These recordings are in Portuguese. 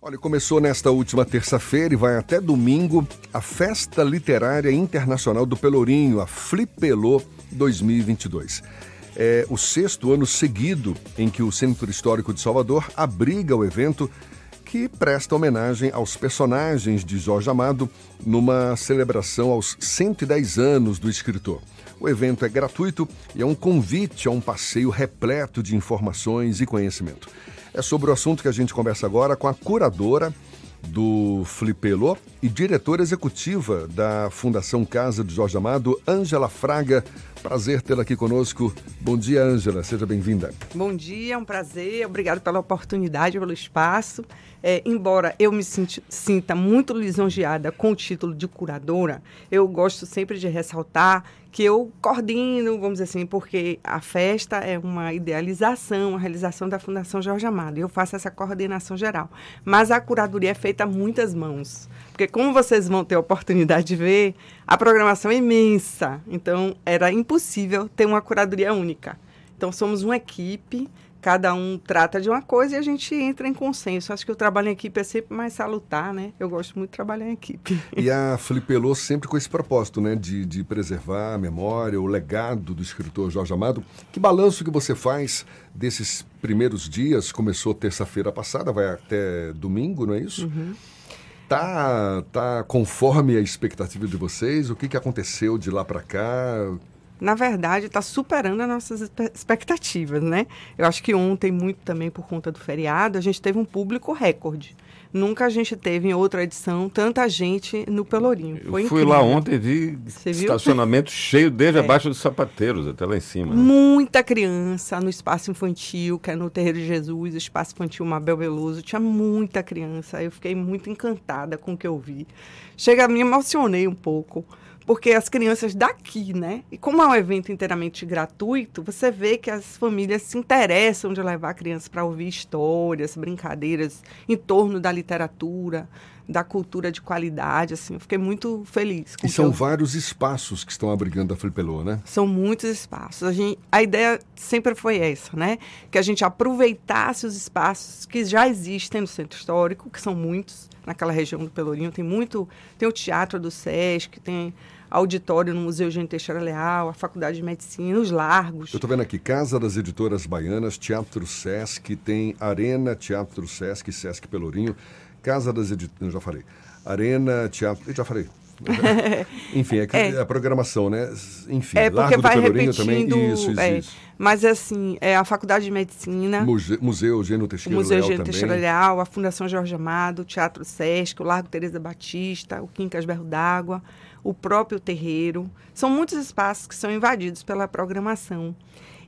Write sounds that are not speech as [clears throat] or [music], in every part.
Olha, começou nesta última terça-feira e vai até domingo a Festa Literária Internacional do Pelourinho, a Flipelô 2022. É o sexto ano seguido em que o Centro Histórico de Salvador abriga o evento que presta homenagem aos personagens de Jorge Amado numa celebração aos 110 anos do escritor. O evento é gratuito e é um convite a um passeio repleto de informações e conhecimento. É sobre o assunto que a gente conversa agora com a curadora do Flipelô e diretora executiva da Fundação Casa de Jorge Amado, Ângela Fraga. Prazer tê-la aqui conosco. Bom dia, Ângela. Seja bem-vinda. Bom dia, é um prazer. Obrigado pela oportunidade, pelo espaço. É, embora eu me sinta, sinta muito lisonjeada com o título de curadora, eu gosto sempre de ressaltar que eu coordeno, vamos dizer assim, porque a festa é uma idealização, a realização da Fundação Jorge Amado. E eu faço essa coordenação geral. Mas a curadoria é feita a muitas mãos. Porque como vocês vão ter a oportunidade de ver, a programação é imensa. Então, era impossível ter uma curadoria única. Então, somos uma equipe cada um trata de uma coisa e a gente entra em consenso. Acho que o trabalho em equipe é sempre mais salutar, né? Eu gosto muito de trabalhar em equipe. E a [laughs] Flipelô sempre com esse propósito, né? De, de preservar a memória, o legado do escritor Jorge Amado. Que balanço que você faz desses primeiros dias? Começou terça-feira passada, vai até domingo, não é isso? Uhum. Tá, tá conforme a expectativa de vocês? O que, que aconteceu de lá para cá? Na verdade, está superando as nossas expectativas, né? Eu acho que ontem, muito também por conta do feriado, a gente teve um público recorde. Nunca a gente teve em outra edição tanta gente no Pelourinho. Foi Eu fui incrível. lá ontem e vi Você estacionamento viu? cheio desde é. abaixo dos sapateiros, até lá em cima. Né? Muita criança no espaço infantil, que é no Terreiro de Jesus, espaço infantil Mabel Veloso. Tinha muita criança. Eu fiquei muito encantada com o que eu vi. Chega, me emocionei um pouco porque as crianças daqui, né? E como é um evento inteiramente gratuito, você vê que as famílias se interessam de levar a criança para ouvir histórias, brincadeiras em torno da literatura, da cultura de qualidade, assim. Eu fiquei muito feliz. e são eu... vários espaços que estão abrigando a Flipelô, né? São muitos espaços. A, gente, a ideia sempre foi essa, né? Que a gente aproveitasse os espaços que já existem no Centro Histórico, que são muitos, naquela região do Pelourinho. Tem muito... Tem o Teatro do Sesc, tem auditório no Museu Gente Teixeira Leal, a Faculdade de Medicina, os Largos. Eu estou vendo aqui, Casa das Editoras Baianas, Teatro Sesc, tem Arena, Teatro Sesc, Sesc Pelourinho, Casa das Editoras, já falei, Arena, Teatro, já falei, [laughs] Enfim, é, é, a programação, né? Enfim, é porque Largo vai do Pelourinho também. Isso, isso, é, isso. Mas assim, é a Faculdade de Medicina. Museu, Museu Gênio Teixeira Museu Leal. Museu Teixeira Leal, a Fundação Jorge Amado, o Teatro Sesc, o Largo Teresa Batista, o Quincas Berro d'Água o próprio terreiro. São muitos espaços que são invadidos pela programação.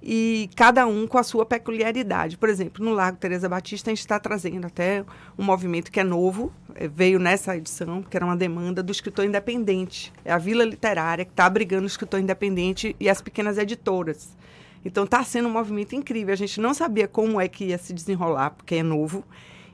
E cada um com a sua peculiaridade. Por exemplo, no Largo Teresa Batista, a gente está trazendo até um movimento que é novo, eh, veio nessa edição, que era uma demanda do escritor independente. É a Vila Literária que está abrigando o escritor independente e as pequenas editoras. Então está sendo um movimento incrível. A gente não sabia como é que ia se desenrolar, porque é novo.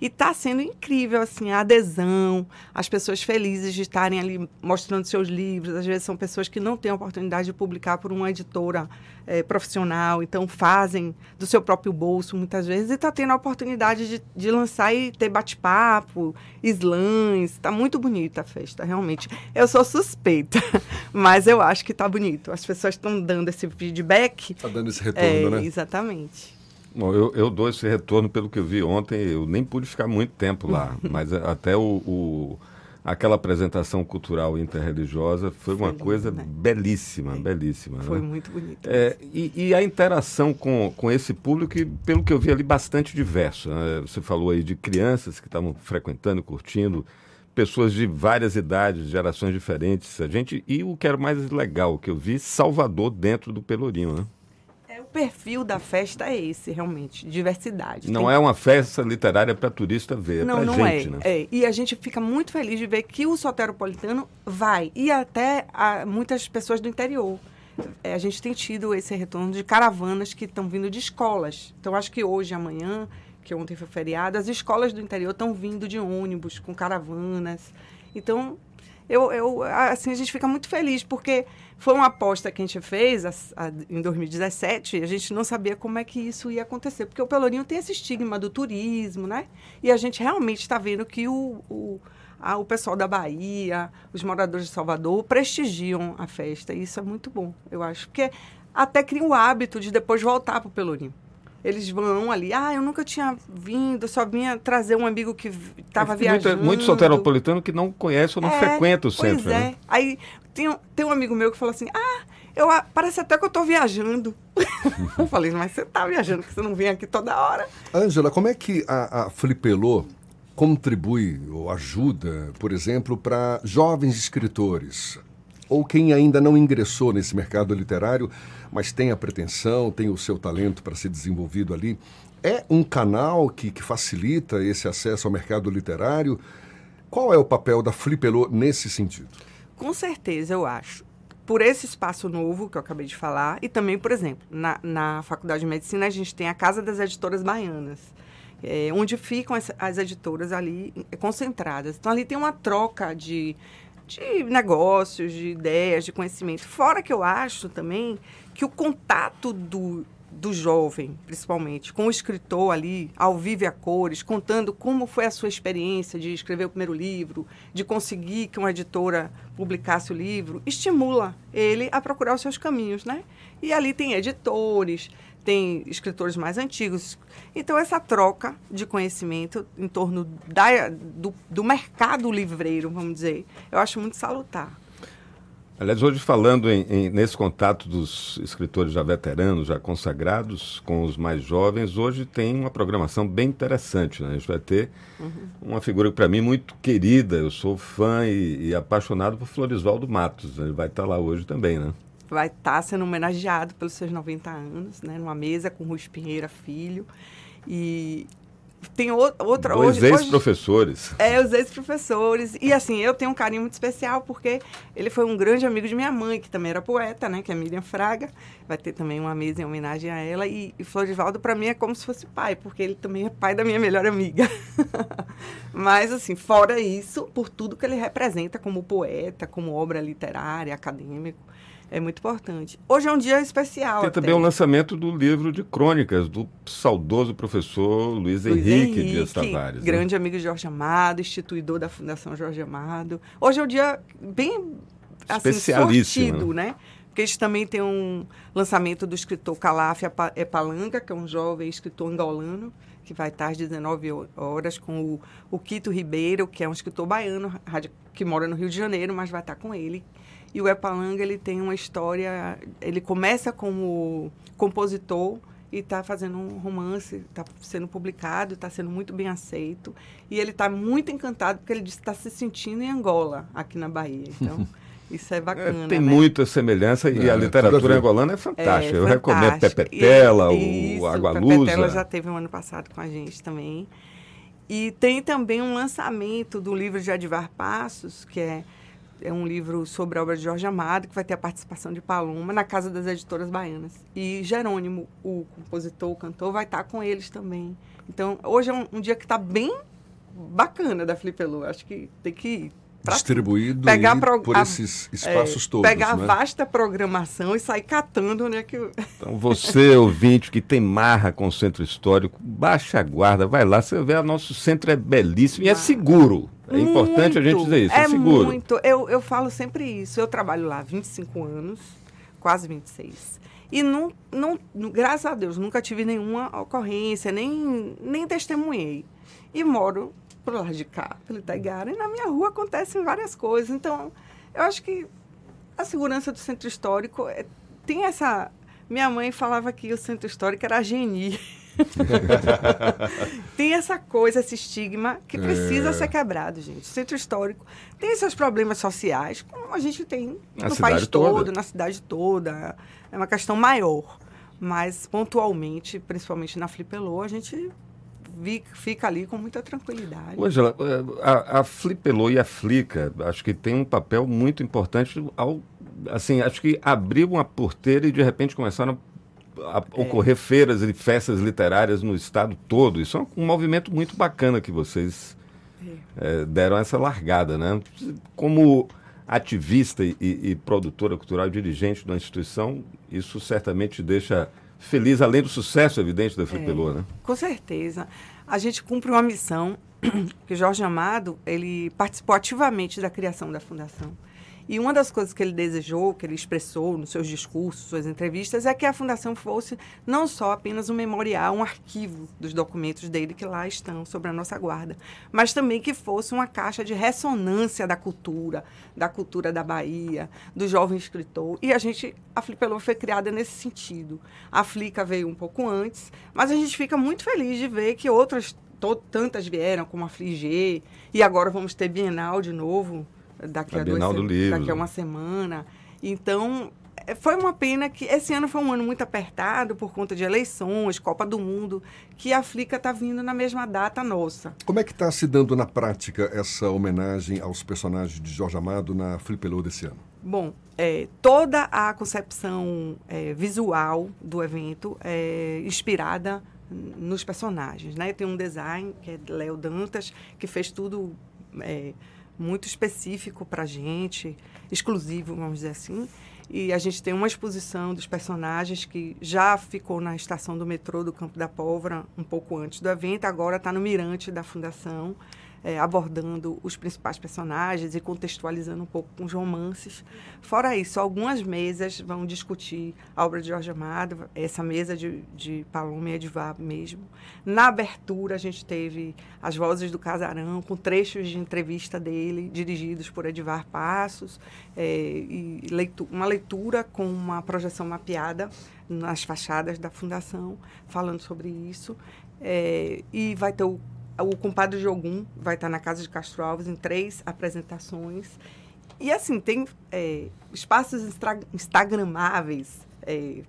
E está sendo incrível, assim, a adesão, as pessoas felizes de estarem ali mostrando seus livros. Às vezes são pessoas que não têm a oportunidade de publicar por uma editora é, profissional, então fazem do seu próprio bolso, muitas vezes, e está tendo a oportunidade de, de lançar e ter bate-papo, slams. Está muito bonita a festa, realmente. Eu sou suspeita, [laughs] mas eu acho que está bonito. As pessoas estão dando esse feedback. Está dando esse retorno, é, né? Exatamente. Bom, eu, eu, dou esse retorno pelo que eu vi ontem. Eu nem pude ficar muito tempo lá, [laughs] mas até o, o, aquela apresentação cultural interreligiosa foi, foi uma lindo, coisa né? belíssima, belíssima. Foi né? muito bonito. É, e, e, a interação com, com esse público, que, pelo que eu vi ali, bastante diverso. Né? Você falou aí de crianças que estavam frequentando, curtindo, pessoas de várias idades, gerações diferentes. A gente e o que era mais legal, que eu vi, Salvador dentro do Pelourinho, né? Perfil da festa é esse, realmente, diversidade. Não Tem... é uma festa literária para turista ver, é não, não gente, é. né? É. E a gente fica muito feliz de ver que o soteropolitano vai, e até muitas pessoas do interior. É, a gente tem tido esse retorno de caravanas que estão vindo de escolas. Então, acho que hoje, amanhã, que ontem foi feriado, as escolas do interior estão vindo de ônibus, com caravanas. Então, Eu, eu, assim, a gente fica muito feliz, porque foi uma aposta que a gente fez a, a, em 2017 e a gente não sabia como é que isso ia acontecer, porque o Pelourinho tem esse estigma do turismo, né? E a gente realmente está vendo que o, o, a, o pessoal da Bahia, os moradores de Salvador prestigiam a festa, e isso é muito bom, eu acho, porque até cria o hábito de depois voltar para o Pelourinho. Eles vão ali, ah, eu nunca tinha vindo, só vinha trazer um amigo que estava viajando. Muito, muito soteropolitano que não conhece ou não é, frequenta o centro. Pois é. Né? Aí tem, tem um amigo meu que falou assim, ah, eu, parece até que eu estou viajando. [laughs] eu falei, mas você está viajando, que você não vem aqui toda hora. Ângela, como é que a, a Flipelô contribui ou ajuda, por exemplo, para jovens escritores? Ou quem ainda não ingressou nesse mercado literário, mas tem a pretensão, tem o seu talento para ser desenvolvido ali. É um canal que, que facilita esse acesso ao mercado literário? Qual é o papel da Flipelô nesse sentido? Com certeza, eu acho. Por esse espaço novo que eu acabei de falar, e também, por exemplo, na, na Faculdade de Medicina, a gente tem a Casa das Editoras Baianas, é, onde ficam as, as editoras ali concentradas. Então, ali tem uma troca de, de negócios, de ideias, de conhecimento. Fora que eu acho também que o contato do, do jovem, principalmente, com o escritor ali, ao vivo e a cores, contando como foi a sua experiência de escrever o primeiro livro, de conseguir que uma editora publicasse o livro, estimula ele a procurar os seus caminhos, né? E ali tem editores, tem escritores mais antigos. Então, essa troca de conhecimento em torno da, do, do mercado livreiro, vamos dizer, eu acho muito salutar. Aliás, hoje falando em, em, nesse contato dos escritores já veteranos, já consagrados, com os mais jovens, hoje tem uma programação bem interessante. Né? A gente vai ter uhum. uma figura para mim muito querida, eu sou fã e, e apaixonado por Florisvaldo Matos. Ele vai estar lá hoje também, né? Vai estar tá sendo homenageado pelos seus 90 anos, né? numa mesa com Rui Pinheira Filho. E tem outra Dois hoje ex-professores. É, os ex-professores. E assim, eu tenho um carinho muito especial porque ele foi um grande amigo de minha mãe, que também era poeta, né? Que é Miriam Fraga. Vai ter também uma mesa em homenagem a ela. E, e Florivaldo, para mim, é como se fosse pai, porque ele também é pai da minha melhor amiga. [laughs] Mas, assim, fora isso, por tudo que ele representa como poeta, como obra literária, acadêmico, é muito importante. Hoje é um dia especial. Tem também o lançamento do livro de crônicas do saudoso professor Luiz, Luiz Henrique, Henrique Dias Tavares. Né? Grande né? amigo de Jorge Amado, instituidor da Fundação Jorge Amado. Hoje é um dia bem assim, sortido, né? Porque eles também tem um lançamento do escritor Calaf Epalanga, que é um jovem escritor angolano, que vai estar às 19 horas com o, o Quito Ribeiro, que é um escritor baiano, que mora no Rio de Janeiro, mas vai estar com ele e o Epalanga ele tem uma história, ele começa como compositor e está fazendo um romance, está sendo publicado, está sendo muito bem aceito. E ele está muito encantado porque ele disse que está se sentindo em Angola, aqui na Bahia. Então, [laughs] isso é bacana. É, tem né? muita semelhança e é, a literatura angolana é fantástica. É, Eu recomendo Pepetela, e, o Água Lusa. Pepetela já teve um ano passado com a gente também. E tem também um lançamento do livro de Adivar Passos, que é é um livro sobre a obra de Jorge Amado, que vai ter a participação de Paloma na Casa das Editoras Baianas. E Jerônimo, o compositor, o cantor, vai estar com eles também. Então, hoje é um, um dia que está bem bacana da Flipelu. Acho que tem que ir. Distribuído pegar pro, por esses espaços é, todos. Pegar né? a vasta programação e sair catando, né? Que... Então, você, [laughs] ouvinte, que tem marra com o centro histórico, baixa a guarda, vai lá, você vê, o nosso centro é belíssimo e é seguro. É muito, importante a gente dizer isso, é, é seguro. Muito. Eu, eu falo sempre isso. Eu trabalho lá há 25 anos, quase 26. E não, não, graças a Deus, nunca tive nenhuma ocorrência, nem, nem testemunhei. E moro por lá de cá, pelo Itaigara, e na minha rua acontecem várias coisas. Então, eu acho que a segurança do centro histórico é, tem essa. Minha mãe falava que o centro histórico era a geni. [laughs] tem essa coisa, esse estigma que precisa é. ser quebrado, gente. O centro histórico tem seus problemas sociais, como a gente tem na no país todo, toda. na cidade toda. É uma questão maior. Mas, pontualmente, principalmente na Flipelô, a gente fica ali com muita tranquilidade. Angela, é, a, a e a Flica, acho que tem um papel muito importante ao assim, acho que abriu uma porteira e de repente começaram a é. ocorrer feiras e festas literárias no estado todo. Isso é um, um movimento muito bacana que vocês é. É, deram essa largada, né? Como ativista e, e, produtora cultural, dirigente da instituição, isso certamente deixa feliz, além do sucesso evidente da Flipelô, é, né? Com certeza. A gente cumpre uma missão [clears throat] que Jorge Amado, ele participou ativamente da criação da fundação. E uma das coisas que ele desejou, que ele expressou nos seus discursos, suas entrevistas, é que a fundação fosse não só apenas um memorial, um arquivo dos documentos dele que lá estão sobre a nossa guarda, mas também que fosse uma caixa de ressonância da cultura, da cultura da Bahia, do jovem escritor. E a gente, a Flipelô foi criada nesse sentido. A Flica veio um pouco antes, mas a gente fica muito feliz de ver que outras tantas vieram, como a Fligê, e agora vamos ter Bienal de novo daqui a, a duas daqui a uma semana. Então, é, foi uma pena que esse ano foi um ano muito apertado por conta de eleições, Copa do Mundo, que a Flica está vindo na mesma data nossa. Como é que está se dando na prática essa homenagem aos personagens de Jorge Amado na Flipelô desse ano? Bom, é, toda a concepção é, visual do evento é inspirada nos personagens, né? Tem um design que é Léo Dantas que fez tudo é, muito específico para a gente, exclusivo, vamos dizer assim. E a gente tem uma exposição dos personagens que já ficou na estação do metrô do Campo da Pólvora um pouco antes do evento, agora está no mirante da Fundação é, abordando os principais personagens e contextualizando um pouco com os romances. Fora isso, algumas mesas vão discutir a obra de Jorge Amado, essa mesa de, de Paloma e Edvar mesmo. Na abertura, a gente teve as vozes do Casarão, com trechos de entrevista dele, dirigidos por Edvar Passos, é, e leitu uma leitura com uma projeção mapeada nas fachadas da Fundação, falando sobre isso. É, e vai ter o o compadre de Ogum vai estar na Casa de Castro Alves em três apresentações. E assim, tem é, espaços instagramáveis é,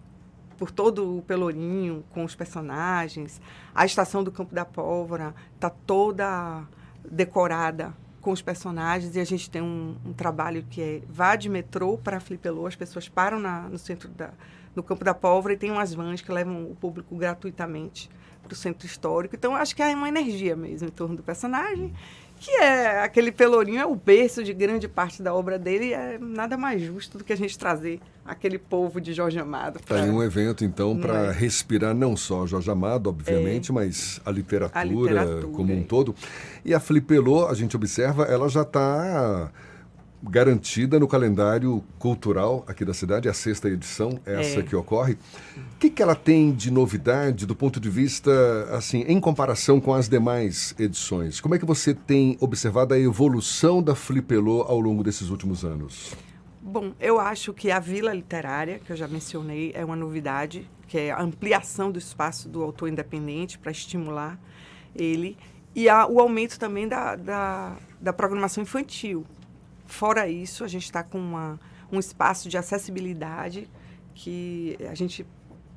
por todo o Pelourinho, com os personagens. A estação do Campo da Pólvora está toda decorada com os personagens e a gente tem um, um trabalho que é vá de metrô para Flipelô, as pessoas param na, no centro da, no Campo da Pólvora e tem umas vans que levam o público gratuitamente para o centro histórico. Então, acho que há uma energia mesmo em torno do personagem, que é aquele Pelourinho, é o berço de grande parte da obra dele, é nada mais justo do que a gente trazer aquele povo de Jorge Amado. Está pra... um evento, então, para é? respirar não só Jorge Amado, obviamente, é. mas a literatura, a literatura, como um todo. E a Flipelô, a gente observa, ela já está garantida no calendário cultural aqui da cidade, é a sexta edição, essa é. que ocorre. O que, que ela tem de novidade do ponto de vista, assim, em comparação com as demais edições? Como é que você tem observado a evolução da Flipelô ao longo desses últimos anos? Bom, eu acho que a Vila Literária, que eu já mencionei, é uma novidade, que é a ampliação do espaço do autor independente para estimular ele e a, o aumento também da, da, da programação infantil. Fora isso, a gente está com uma, um espaço de acessibilidade que a gente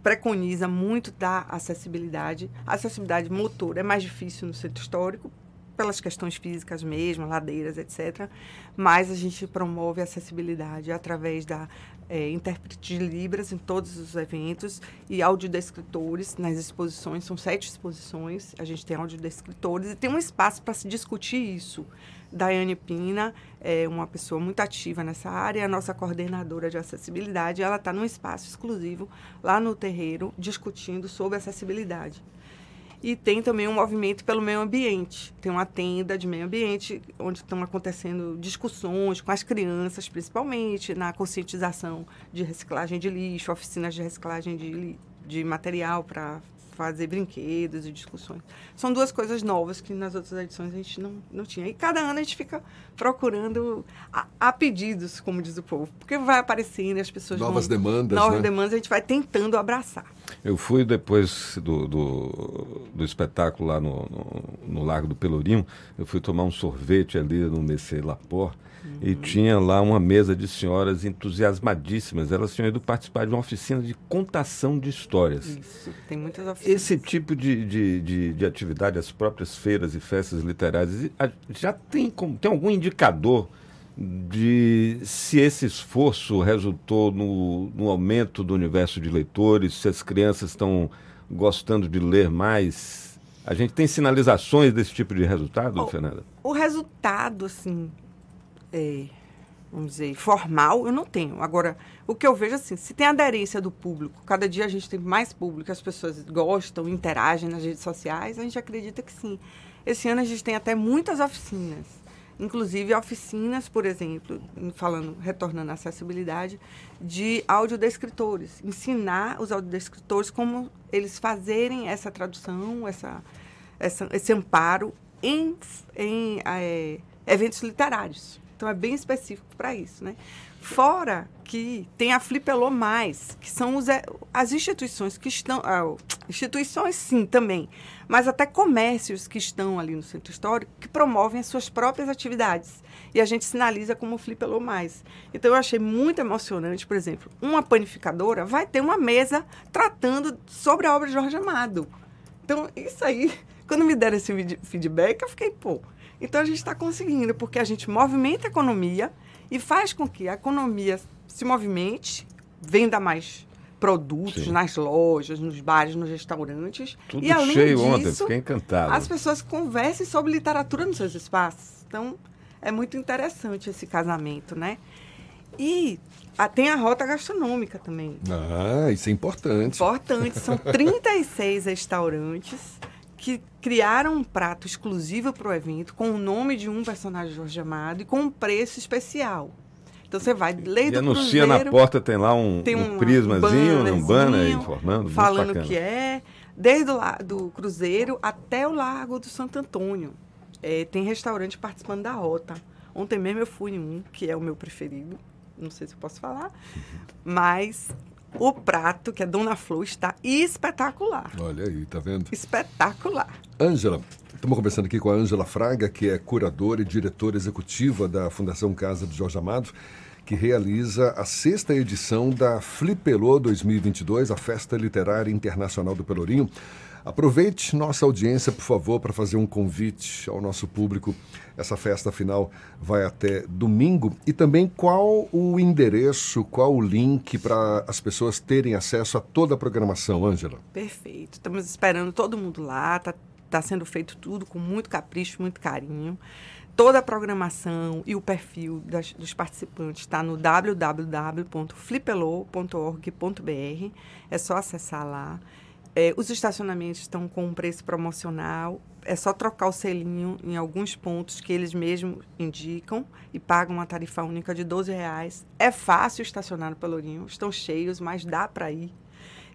preconiza muito da acessibilidade. A acessibilidade motor é mais difícil no centro histórico, pelas questões físicas mesmo, ladeiras, etc. Mas a gente promove a acessibilidade através da é, intérprete de Libras em todos os eventos e audiodescritores nas exposições. São sete exposições, a gente tem audiodescritores e tem um espaço para se discutir isso. Daiane Pina é uma pessoa muito ativa nessa área, a nossa coordenadora de acessibilidade, ela está num espaço exclusivo lá no terreiro discutindo sobre acessibilidade. E tem também um movimento pelo meio ambiente. Tem uma tenda de meio ambiente onde estão acontecendo discussões com as crianças, principalmente na conscientização de reciclagem de lixo, oficinas de reciclagem de, de material para fazer brinquedos e discussões. São duas coisas novas que nas outras edições a gente não, não tinha. E cada ano a gente fica procurando a, a pedidos, como diz o povo, porque vai aparecendo as pessoas Novas vão, demandas, Novas né? demandas a gente vai tentando abraçar. Eu fui depois do, do, do espetáculo lá no, no, no, Largo do Pelourinho, eu fui tomar um sorvete ali no Messê Lapor, e tinha lá uma mesa de senhoras entusiasmadíssimas. Elas tinham ido participar de uma oficina de contação de histórias. Isso, tem muitas oficinas. Esse tipo de, de, de, de atividade, as próprias feiras e festas literárias, já tem, tem algum indicador de se esse esforço resultou no, no aumento do universo de leitores, se as crianças estão gostando de ler mais? A gente tem sinalizações desse tipo de resultado, o, Fernanda? O resultado, assim, é, vamos dizer, formal, eu não tenho. Agora, o que eu vejo assim, se tem aderência do público, cada dia a gente tem mais público, as pessoas gostam, interagem nas redes sociais, a gente acredita que sim. Esse ano a gente tem até muitas oficinas. Inclusive oficinas, por exemplo, falando, retornando à acessibilidade, de audiodescritores. Ensinar os audiodescritores como eles fazerem essa tradução, essa, essa esse amparo em, em é, eventos literários. Então é bem específico para isso, né? Fora que tem a Flipelô Mais, que são os, as instituições que estão. Ah, instituições, sim, também. Mas até comércios que estão ali no centro histórico que promovem as suas próprias atividades. E a gente sinaliza como Flipelô Mais. Então eu achei muito emocionante, por exemplo, uma panificadora vai ter uma mesa tratando sobre a obra de Jorge Amado. Então, isso aí, [laughs] quando me deram esse feedback, eu fiquei, pô, então a gente está conseguindo, porque a gente movimenta a economia e faz com que a economia se movimente, venda mais produtos Sim. nas lojas, nos bares, nos restaurantes. Tudo e além cheio disso, ontem, fiquei encantado. As pessoas conversem sobre literatura nos seus espaços. Então, é muito interessante esse casamento, né? E a, tem a rota gastronômica também. Ah, isso é importante. Importante. São [laughs] 36 restaurantes que criaram um prato exclusivo para o evento, com o nome de um personagem de Jorge Amado e com um preço especial. Então você vai ler do anuncia cruzeiro, na porta, tem lá um, tem um, um prismazinho, um banner informando. Falando que é, desde o do cruzeiro até o Lago do Santo Antônio. É, tem restaurante participando da rota. Ontem mesmo eu fui em um, que é o meu preferido. Não sei se eu posso falar. Mas o prato, que é Dona Flor, está espetacular. Olha aí, tá vendo? Espetacular. Ângela, estamos conversando aqui com a Ângela Fraga, que é curadora e diretora executiva da Fundação Casa do Jorge Amado, que realiza a sexta edição da Flipelô 2022, a Festa Literária Internacional do Pelourinho. Aproveite nossa audiência, por favor, para fazer um convite ao nosso público. Essa festa final vai até domingo. E também qual o endereço, qual o link para as pessoas terem acesso a toda a programação, Ângela? Perfeito. Estamos esperando todo mundo lá. Está tá sendo feito tudo com muito capricho, muito carinho. Toda a programação e o perfil das, dos participantes está no www.flipelo.org.br. É só acessar lá. É, os estacionamentos estão com um preço promocional. É só trocar o selinho em alguns pontos que eles mesmos indicam e pagam uma tarifa única de R$ reais. É fácil estacionar no Pelourinho, estão cheios, mas dá para ir.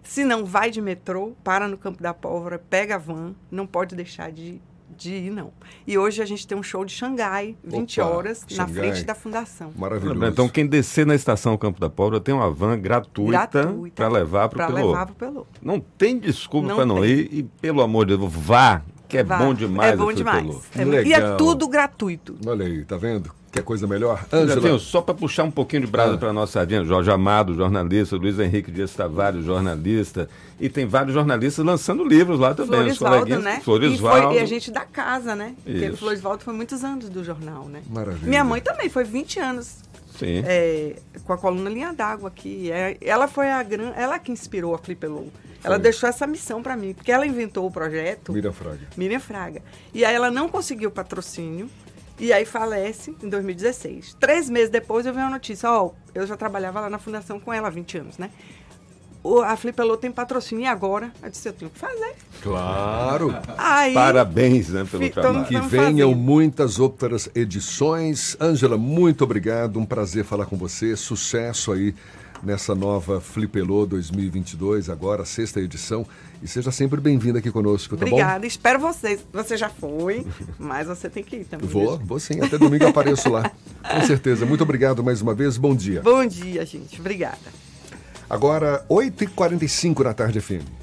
Se não vai de metrô, para no Campo da Pólvora, pega a van, não pode deixar de de ir, não. E hoje a gente tem um show de Xangai, 20 Opa, horas, Xangai. na frente da fundação. Maravilhoso. Então, quem descer na estação Campo da Pólvora tem uma van gratuita, gratuita para levar para o Pelô. levar para o Pelô. Não tem desculpa para não ir e, pelo amor de Deus, vá, que é vá. bom demais. É bom demais. É, e é tudo gratuito. Olha aí, tá vendo? Quer coisa melhor? Ângela. Só para puxar um pouquinho de brasa ah. para a nossa sardinha, Jorge Amado, jornalista, Luiz Henrique Dias Tavares, jornalista, e tem vários jornalistas lançando livros lá também. Floresvaldo, né? Floresvaldo. E, e, a gente da casa, né? Isso. Porque Floresvaldo foi muitos anos do jornal, né? Maravilha. Minha mãe também foi 20 anos Sim. É, com a coluna Linha d'Água aqui. É, ela foi a gran, ela que inspirou a Flipelou. Ela deixou essa missão para mim, porque ela inventou o projeto. Miriam Fraga. Miriam Fraga. E aí ela não conseguiu patrocínio. E aí falece em 2016. Três meses depois eu vi uma notícia, ó, eu já trabalhava lá na fundação com ela há 20 anos, né? O, a Flipelô tem patrocínio e agora? Eu disse, eu tenho que fazer. Claro. Aí, Parabéns, né, pelo trabalho. Que venham muitas outras edições. Ângela, muito obrigado. Um prazer falar com você. Sucesso aí nessa nova Flipelô 2022, agora sexta edição. E seja sempre bem-vindo aqui conosco, tá Obrigada. bom? Obrigada. Espero vocês. Você já foi, mas você tem que ir também. Vou, vou sim. Até domingo apareço lá. Com certeza. Muito obrigado mais uma vez. Bom dia. Bom dia, gente. Obrigada. Agora, 8h45 na tarde, FM.